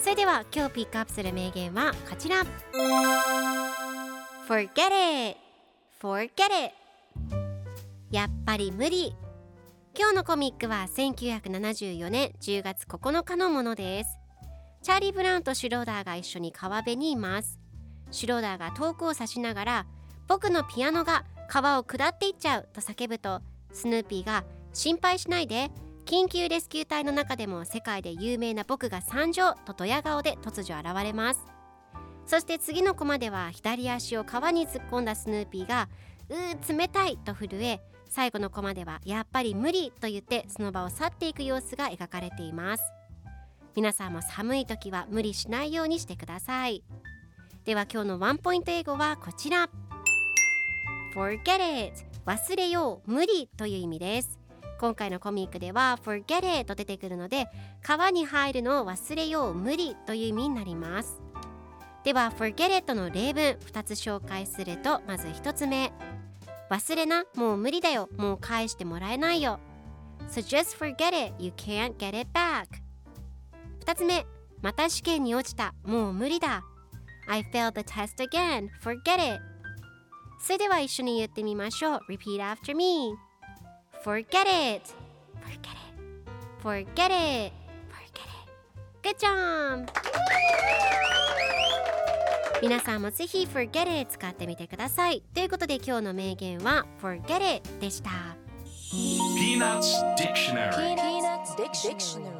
それでは今日ピックアップする名言はこちら。Forget it. Forget it. やっぱり無理。今日のコミックは1974年10月9日のものです。チャーリー・ブラウンとシュローダーが一緒に川辺にいます。シュローダーが遠くを指しながら僕のピアノが川を下っていっちゃうと叫ぶとスヌーピーが心配しないで緊急レスキュー隊の中でも世界で有名な僕が参上とドヤ顔で突如現れます。そして次のコマでは左足を川に突っ込んだスヌーピーがうー冷たいと震え最後のコマではやっぱり無理と言ってその場を去っていく様子が描かれています。皆さんも寒い時は無理しないようにしてください。では今日のワンポイント英語はこちら。Forget it 忘れよう。無理という意味です。今回のコミックでは Forget it と出てくるので川に入るのを忘れよう無理という意味になります。では Forget it の例文2つ紹介するとまず1つ目。忘れなもう無理だよ。もう返してもらえないよ。So just forget it you can't get it back 2つ目。また試験に落ちた。もう無理だ。I failed the test again. Forget it それでは一緒に言ってみましょう。Repeat after me Forget it Forget it Forget it Forget it Good job! 皆さんもぜひ Forget it 使ってみてくださいということで今日の名言は Forget it でした Peanuts Dictionary Peanuts Dictionary